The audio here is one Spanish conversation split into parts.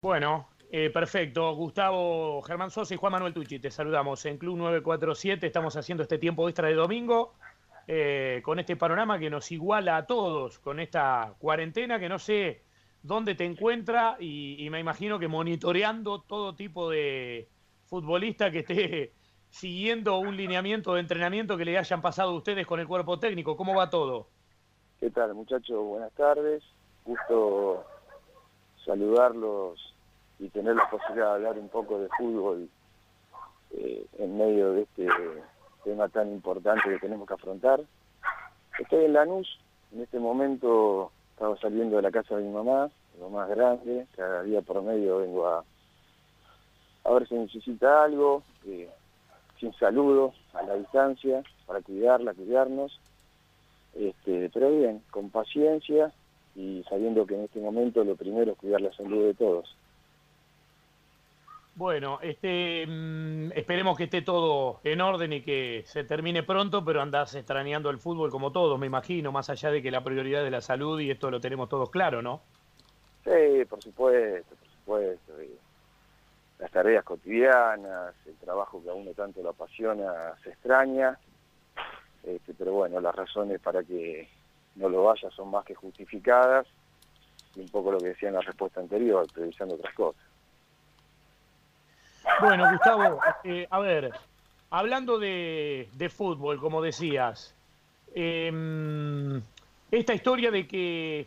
Bueno, eh, perfecto. Gustavo Germán Sosa y Juan Manuel Tucci, te saludamos en Club 947. Estamos haciendo este tiempo extra de domingo eh, con este panorama que nos iguala a todos, con esta cuarentena que no sé dónde te encuentra y, me imagino que monitoreando todo tipo de futbolista que esté siguiendo un lineamiento de entrenamiento que le hayan pasado ustedes con el cuerpo técnico. ¿Cómo va todo? ¿Qué tal, muchachos? Buenas tardes. Gusto saludarlos y tener la posibilidad de hablar un poco de fútbol eh, en medio de este tema tan importante que tenemos que afrontar. Estoy en Lanús, en este momento estaba saliendo de la casa de mi mamá, lo más grande, cada día por medio vengo a, ver si necesita algo, eh, sin saludo, a la distancia, para cuidarla, cuidarnos. Este, pero bien, con paciencia y sabiendo que en este momento lo primero es cuidar la salud de todos. Bueno, este, mm, esperemos que esté todo en orden y que se termine pronto, pero andás extrañando el fútbol como todos, me imagino, más allá de que la prioridad es la salud y esto lo tenemos todos claro, ¿no? Sí, por supuesto, por supuesto. Las tareas cotidianas, el trabajo que a uno tanto lo apasiona, se extraña. Este, pero bueno, las razones para que no lo vaya son más que justificadas y un poco lo que decía en la respuesta anterior, previsando otras cosas. Bueno, Gustavo, eh, a ver, hablando de, fútbol, como decías, em, esta historia de que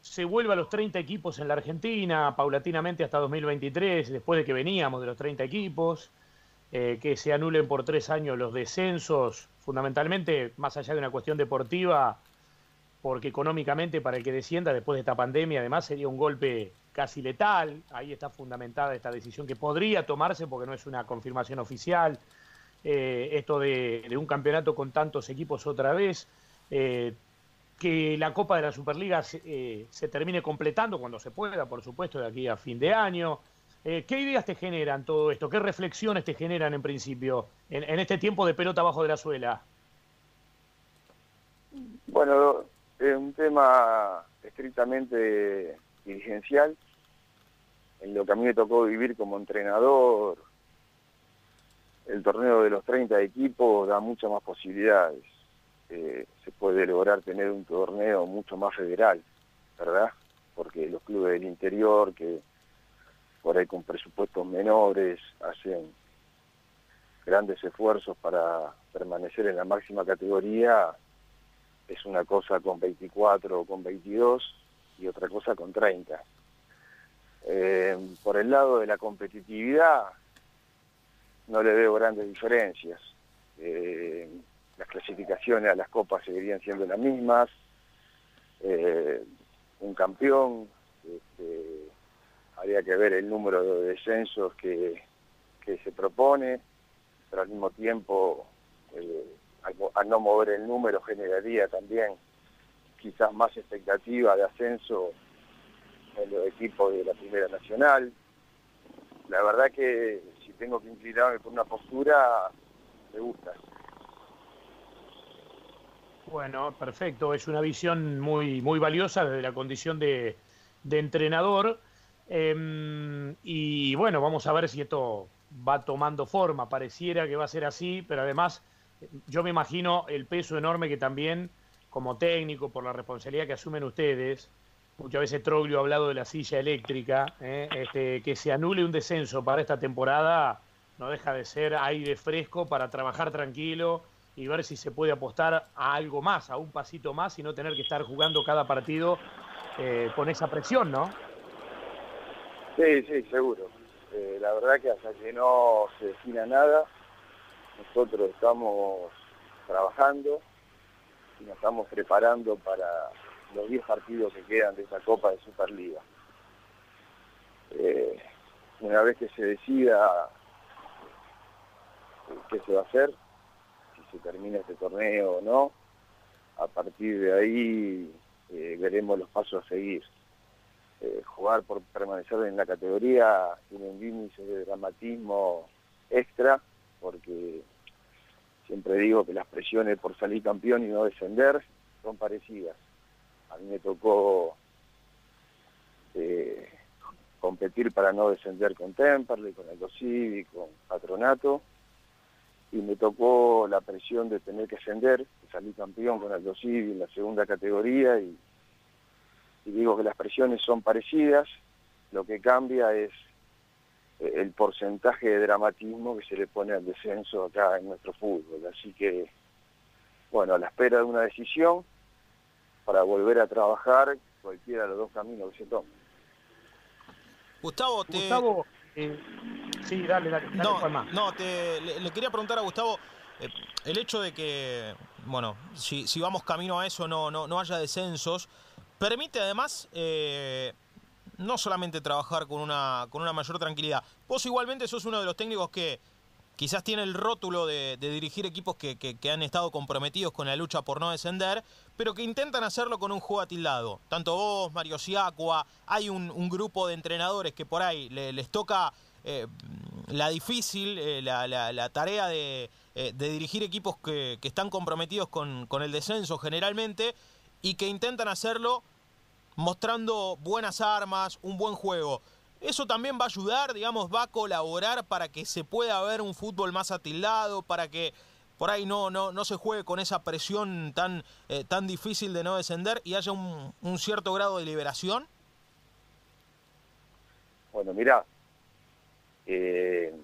se vuelva a los 30 equipos en la Argentina, paulatinamente hasta 2023, después de que veníamos de los 30 equipos, eh, que se anulen por tres años los descensos, fundamentalmente, más allá de una cuestión deportiva, porque económicamente para el que descienda después de esta pandemia además sería un golpe casi letal, ahí está fundamentada esta decisión que podría tomarse porque no es una confirmación oficial, eh, esto de, un campeonato con tantos equipos otra vez, eh, que la Copa de la Superliga eh, se, termine completando cuando se pueda, por supuesto, de aquí a fin de año. ¿Qué ideas te generan todo esto? ¿Qué reflexiones te generan en principio en, en este tiempo de pelota abajo de la suela? Bueno, es un tema estrictamente dirigencial, en lo que a mí me tocó vivir como entrenador, el torneo de los 30 equipos da muchas más posibilidades. Eh, se puede lograr tener un torneo mucho más federal, ¿verdad? Porque los clubes del interior, que por ahí con presupuestos menores hacen grandes esfuerzos para permanecer en la máxima categoría, es una cosa con 24 o con 22 y otra cosa con 30. Eh, por el lado de la competitividad, no le veo grandes diferencias. Eh, las clasificaciones a las copas seguirían siendo las mismas. Eh, un campeón, este, habría que ver el número de descensos que, que se propone, pero al mismo tiempo al, no mover el número generaría también quizás más expectativa de ascenso en los equipos de la Primera Nacional. La verdad que si tengo que inclinarme por una postura, me gusta. Bueno, perfecto. Es una visión muy, muy valiosa desde la condición de, entrenador. Em, y bueno, vamos a ver si esto va tomando forma. Pareciera que va a ser así, pero además yo me imagino el peso enorme que también, como técnico, por la responsabilidad que asumen ustedes, muchas veces Troglio ha hablado de la silla eléctrica, ¿eh? este, que se anule un descenso para esta temporada no deja de ser aire fresco para trabajar tranquilo y ver si se puede apostar a algo más, a un pasito más y no tener que estar jugando cada partido eh, con esa presión, ¿no? Sí, sí, seguro. Eh, la verdad que hasta que no se defina nada, nosotros estamos trabajando y nos estamos preparando para los 10 partidos que quedan de esa Copa de Superliga. Eh, una vez que se decida qué se va a hacer, si se termina este torneo o no, a partir de ahí eh, veremos los pasos a seguir. Eh, jugar por permanecer en la categoría tiene un índice de dramatismo extra porque siempre digo que las presiones por salir campeón y no descender son parecidas. A mí me tocó eh, competir para no descender con Temperley, con Aldo con Patronato, y me tocó la presión de tener que ascender, salí campeón con Aldo Civi en la segunda categoría, y, digo que las presiones son parecidas, lo que cambia es el porcentaje de dramatismo que se le pone al descenso acá en nuestro fútbol. Así que, bueno, a la espera de una decisión para volver a trabajar cualquiera de los dos caminos que se tomen. Gustavo, te... Gustavo, eh, sí, dale, dale, no, no te, le, quería preguntar a Gustavo eh, el hecho de que, bueno, si, si vamos camino a eso no, no, no haya descensos, permite además eh, no solamente trabajar con una, con una mayor tranquilidad. Vos igualmente sos uno de los técnicos que quizás tiene el rótulo de, dirigir equipos que, que, han estado comprometidos con la lucha por no descender, pero que intentan hacerlo con un juego atildado. Tanto vos, Mario Siacua, hay un, grupo de entrenadores que por ahí les toca eh, la difícil, eh, la, la, tarea de, eh, de, dirigir equipos que, que están comprometidos con, con el descenso generalmente y que intentan hacerlo mostrando buenas armas, un buen juego. Eso también va a ayudar, digamos, va a colaborar para que se pueda ver un fútbol más atildado, para que por ahí no, no, no se juegue con esa presión tan, eh, tan difícil de no descender y haya un, cierto grado de liberación? Bueno, mira, eh,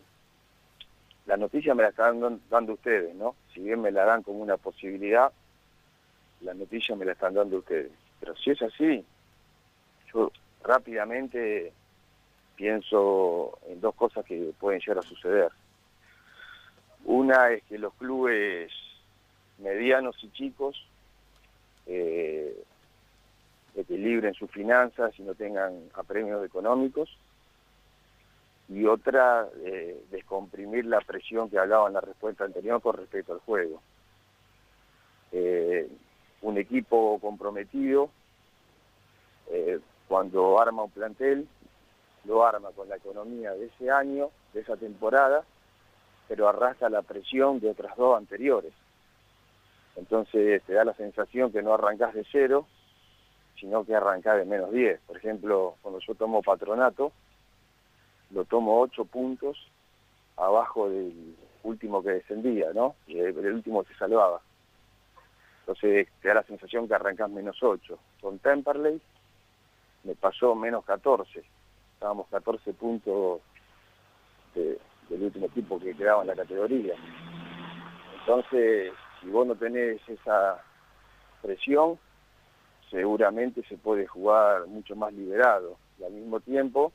la noticia me la están dando ustedes, ¿no? Si bien me la dan como una posibilidad, la noticia me la están dando ustedes. Pero si es así, yo rápidamente pienso en dos cosas que pueden llegar a suceder. Una es que los clubes medianos y chicos eh, equilibren sus finanzas y no tengan apremios económicos. Y otra, eh, descomprimir la presión que hablaba en la respuesta anterior con respecto al juego. Eh, un equipo comprometido cuando arma un plantel, lo arma con la economía de ese año, de esa temporada, pero arrastra la presión de otras dos anteriores. Entonces te da la sensación que no arrancás de cero, sino que arrancás de menos 10. Por ejemplo, cuando yo tomo patronato, lo tomo 8 puntos abajo del último que descendía, ¿no? El, último que salvaba. Entonces te da la sensación que arrancás menos 8. Con Temperley me pasó menos 14. Estábamos 14 puntos del último equipo que quedaba en la categoría. Entonces, si vos no tenés esa presión, seguramente se puede jugar mucho más liberado. Y al mismo tiempo,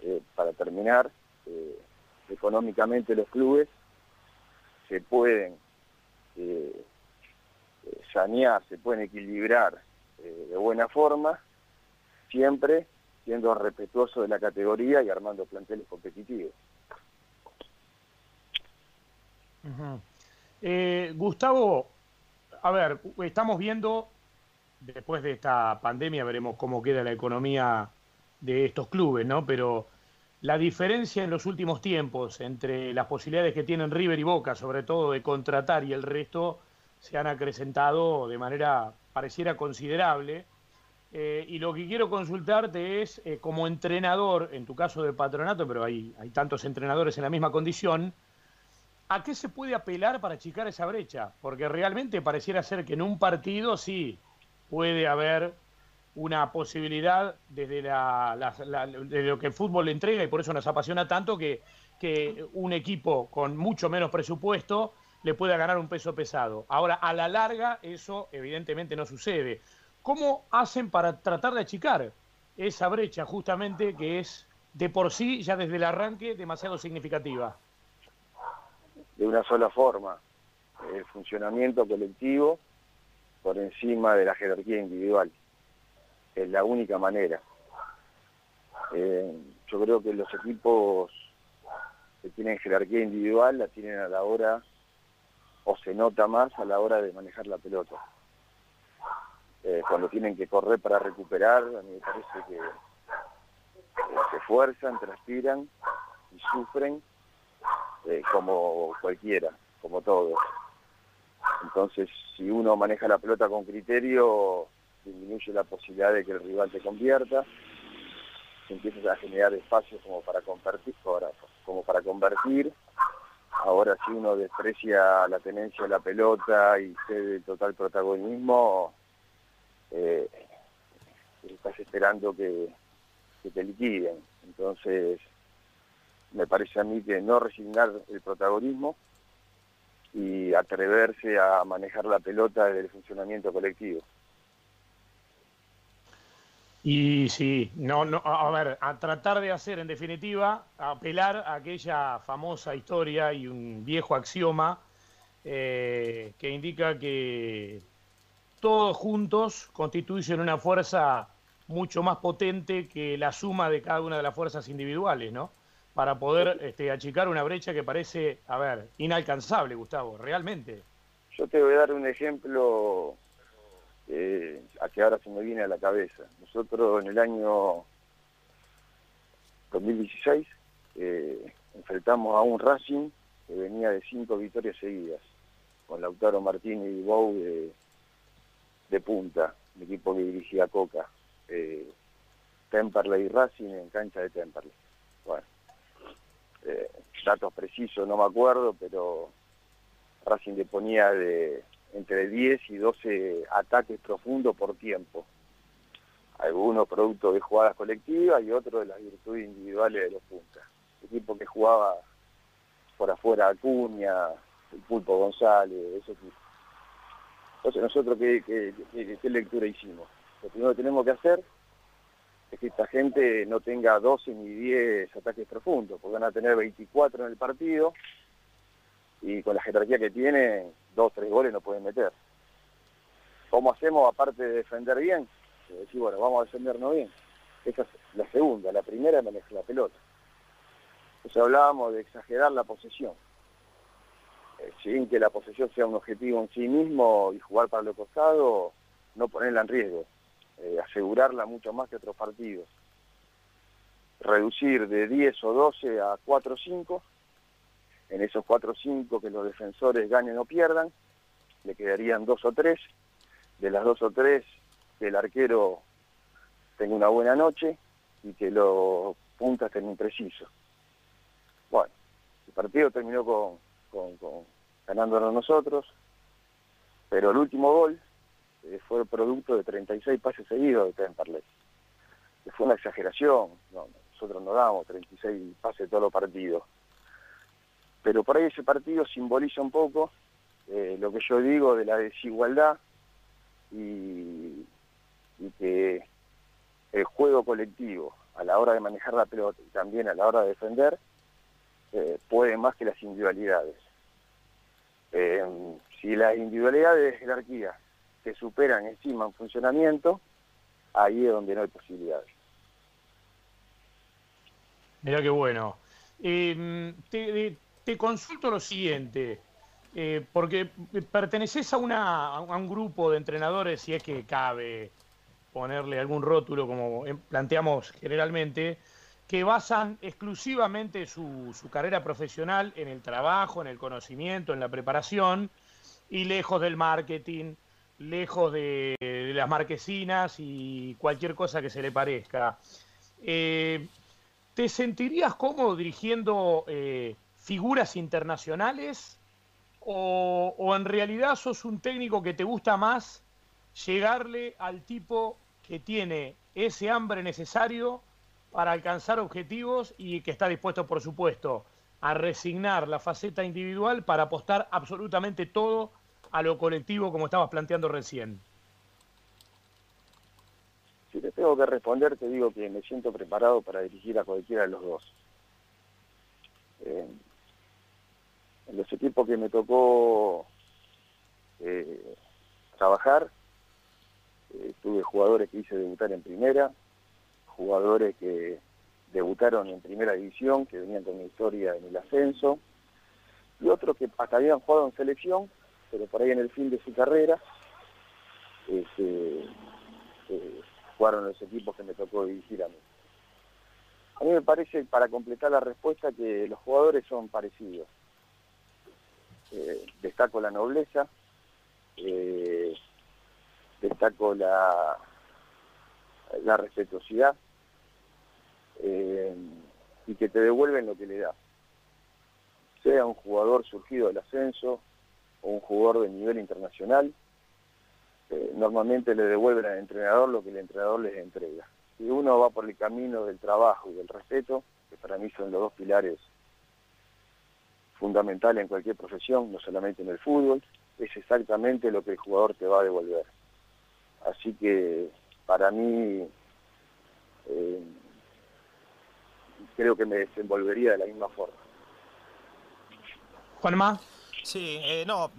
eh, para terminar, eh, económicamente los clubes se pueden eh, sanear, se pueden equilibrar de buena forma siempre siendo respetuoso de la categoría y armando planteles competitivos. Eh, Gustavo, a ver, estamos viendo, después de esta pandemia veremos cómo queda la economía de estos clubes, ¿no? Pero la diferencia en los últimos tiempos entre las posibilidades que tienen River y Boca, sobre todo de contratar y el resto, se han acrecentado de manera pareciera considerable. Eh, y lo que quiero consultarte es, eh, como entrenador, en tu caso de patronato, pero hay, tantos entrenadores en la misma condición, ¿a qué se puede apelar para achicar esa brecha? Porque realmente pareciera ser que en un partido sí puede haber una posibilidad desde, lo que el fútbol le entrega y por eso nos apasiona tanto que un equipo con mucho menos presupuesto le pueda ganar un peso pesado. Ahora, a la larga, eso evidentemente no sucede. ¿Cómo hacen para tratar de achicar esa brecha justamente que es de por sí, ya desde el arranque, demasiado significativa? De una sola forma, el funcionamiento colectivo por encima de la jerarquía individual. Es la única manera. Eh, yo creo que los equipos que tienen jerarquía individual la tienen a la hora, o se nota más a la hora de manejar la pelota. Eh, cuando tienen que correr para recuperar, a mí me parece que se esfuerzan, transpiran y sufren eh, como cualquiera, como todos. Entonces, si uno maneja la pelota con criterio, disminuye la posibilidad de que el rival te convierta. se empieza a generar espacios como para convertir, como para convertir. Ahora si uno desprecia la tenencia de la pelota y cede total protagonismo, eh, estás esperando que, te liquiden. Entonces, me parece a mí que no resignar el protagonismo y atreverse a manejar la pelota desde el funcionamiento colectivo. Y sí, no, no, a ver, a tratar de hacer en definitiva, apelar a aquella famosa historia y un viejo axioma eh, que indica que todos juntos constituyen una fuerza mucho más potente que la suma de cada una de las fuerzas individuales, ¿no? Para poder este, achicar una brecha que parece, a ver, inalcanzable, Gustavo, realmente. Yo te voy a dar un ejemplo eh, a que ahora se me viene a la cabeza. Nosotros en el año 2016 eh, enfrentamos a un Racing que venía de cinco victorias seguidas, con Lautaro Martínez y Bou de, de punta, el equipo que dirigía Coca. Eh, Temperley y Racing en cancha de Temperley. Bueno, eh, datos precisos no me acuerdo, pero Racing le ponía de entre 10 y 12 ataques profundos por tiempo. Algunos producto de jugadas colectivas y otros de las virtudes individuales de los puntas. equipo que jugaba por afuera Acuña, el Pulpo González, eso tipo. Entonces nosotros, ¿qué, qué, lectura hicimos? Lo primero que tenemos que hacer es que esta gente no tenga 12 ni 10 ataques profundos, porque van a tener 24 en el partido y con la jerarquía que tiene, dos, tres goles no pueden meter. ¿Cómo hacemos aparte de defender bien? Decir, bueno, vamos a defendernos bien. Esa es la segunda. La primera es manejar la pelota. Entonces hablábamos de exagerar la posesión. Eh, sin que la posesión sea un objetivo en sí mismo y jugar para lo costado, no ponerla en riesgo. Eh, asegurarla mucho más que otros partidos. Reducir de 10 o 12 a 4 o 5 en esos 4 o 5 que los defensores ganen o pierdan, le quedarían dos o tres, de las dos o tres que el arquero tenga una buena noche y que los puntas estén imprecisos. Bueno, el partido terminó con, ganándonos nosotros, pero el último gol eh, fue producto de 36 pases seguidos de Temperley. Que fue una exageración, nosotros no damos 36 pases todos los partidos pero por ahí ese partido simboliza un poco eh, lo que yo digo de la desigualdad y, que el juego colectivo a la hora de manejar la pelota y también a la hora de defender eh, puede más que las individualidades. Eh, si las individualidades de jerarquía se superan encima en funcionamiento, ahí es donde no hay posibilidades. Mira qué bueno. te, te consulto lo siguiente, eh, porque perteneces a, una, a un grupo de entrenadores, si es que cabe ponerle algún rótulo, como planteamos generalmente, que basan exclusivamente su, carrera profesional en el trabajo, en el conocimiento, en la preparación, y lejos del marketing, lejos de, las marquesinas y cualquier cosa que se le parezca. Eh, ¿Te sentirías cómodo dirigiendo eh, figuras internacionales o, en realidad sos un técnico que te gusta más llegarle al tipo que tiene ese hambre necesario para alcanzar objetivos y que está dispuesto, por supuesto, a resignar la faceta individual para apostar absolutamente todo a lo colectivo como estabas planteando recién. Si te tengo que responder, te digo que me siento preparado para dirigir a cualquiera de los dos. Eh, en los equipos que me tocó eh, trabajar, eh, tuve jugadores que hice debutar en primera, jugadores que debutaron en primera división, que venían con una historia en el ascenso, y otros que hasta habían jugado en selección, pero por ahí en el fin de su carrera, este, eh, jugaron los equipos que me tocó dirigir a mí. A mí me parece, para completar la respuesta, que los jugadores son parecidos. Eh, destaco la nobleza, eh, destaco la, la respetuosidad, eh, y que te devuelven lo que le das. Sea un jugador surgido del ascenso o un jugador de nivel internacional, eh, normalmente le devuelven al entrenador lo que el entrenador les entrega. Si uno va por el camino del trabajo y del respeto, que para mí son los dos pilares fundamentales en cualquier profesión, no solamente en el fútbol, es exactamente lo que el jugador te va a devolver. Así que para mí eh, creo que me desenvolvería de la misma forma. Juanma. Sí, eh, no,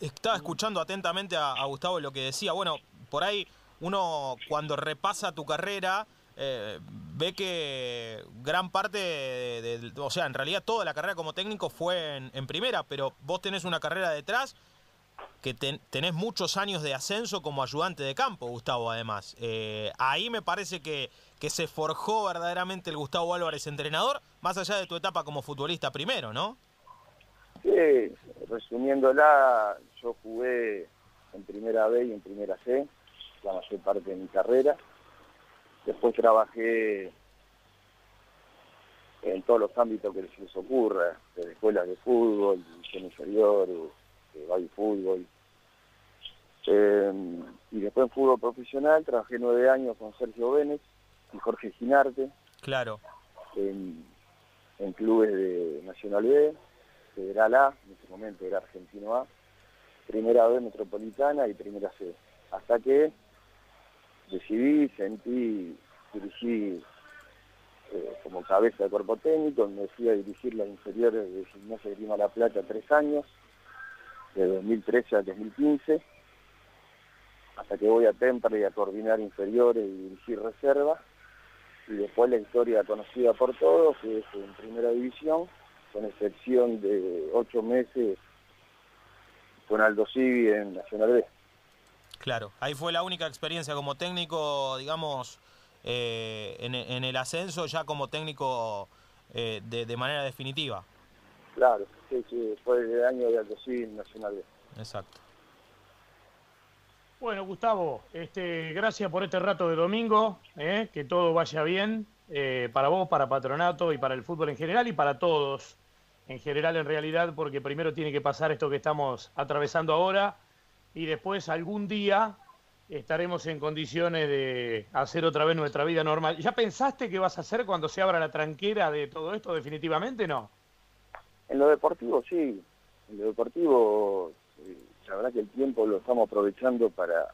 estaba escuchando atentamente a, Gustavo lo que decía. Bueno, por ahí uno cuando repasa tu carrera eh, ve que gran parte, de, o sea, en realidad toda la carrera como técnico fue en, primera, pero vos tenés una carrera detrás que tenés muchos años de ascenso como ayudante de campo, Gustavo, además. Eh, ahí me parece que, que se forjó verdaderamente el Gustavo Álvarez entrenador, más allá de tu etapa como futbolista primero, ¿no? Sí, resumiéndola, yo jugué en primera B y en primera C, la mayor parte de mi carrera. Después trabajé en todos los ámbitos que se les ocurra, desde escuelas de fútbol, división inferior, de fútbol. Eh, y después en fútbol profesional trabajé nueve años con Sergio Vélez y Jorge Ginarte. Claro. En, en clubes de Nacional B, Federal A, en ese momento era Argentino A, Primera B Metropolitana y Primera C. Hasta que decidí, sentí, dirigí eh, como cabeza de cuerpo técnico, me fui a dirigir las inferiores de Gimnasia de Grima La Plata tres años, de 2013 a 2015, hasta que voy a Temperley a coordinar inferiores y dirigir reservas, y después la historia conocida por todos, que es en primera división, con excepción de ocho meses con Aldo Civi en Nacional B. Claro, ahí fue la única experiencia como técnico, digamos, eh, en, el ascenso ya como técnico eh, de, manera definitiva. Claro, sí, sí, fue el año de Aldo Civi en Nacional B. Exacto. Bueno, Gustavo, este, gracias por este rato de domingo, eh, que todo vaya bien para vos, para Patronato y para el fútbol en general y para todos en general en realidad, porque primero tiene que pasar esto que estamos atravesando ahora y después algún día estaremos en condiciones de hacer otra vez nuestra vida normal. ¿Ya pensaste qué vas a hacer cuando se abra la tranquera de todo esto definitivamente, no? En lo deportivo sí, en lo deportivo eh, la verdad que el tiempo lo estamos aprovechando para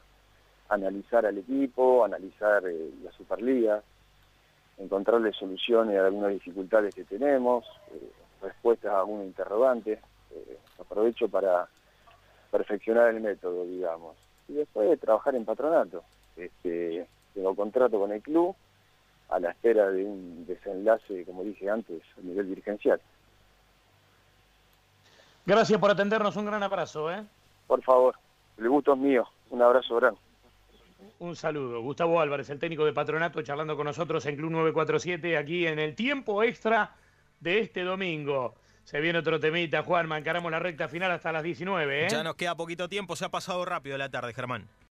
analizar al equipo, analizar eh, la Superliga, encontrarle soluciones a algunas dificultades que tenemos, eh, respuestas a algún interrogante. Eh, aprovecho para perfeccionar el método, digamos. Y después de trabajar en patronato. Este, tengo contrato con el club a la espera de un desenlace, como dije antes, a nivel dirigencial. Gracias por atendernos, un gran abrazo. ¿eh? Por favor, el gusto es mío. Un abrazo grande. Un saludo. Gustavo Álvarez, el técnico de Patronato, charlando con nosotros en Club 947, aquí en el tiempo extra de este domingo. Se viene otro temita, Juan, encaramos la recta final hasta las 19. ¿eh? Ya nos queda poquito tiempo, se ha pasado rápido la tarde, Germán.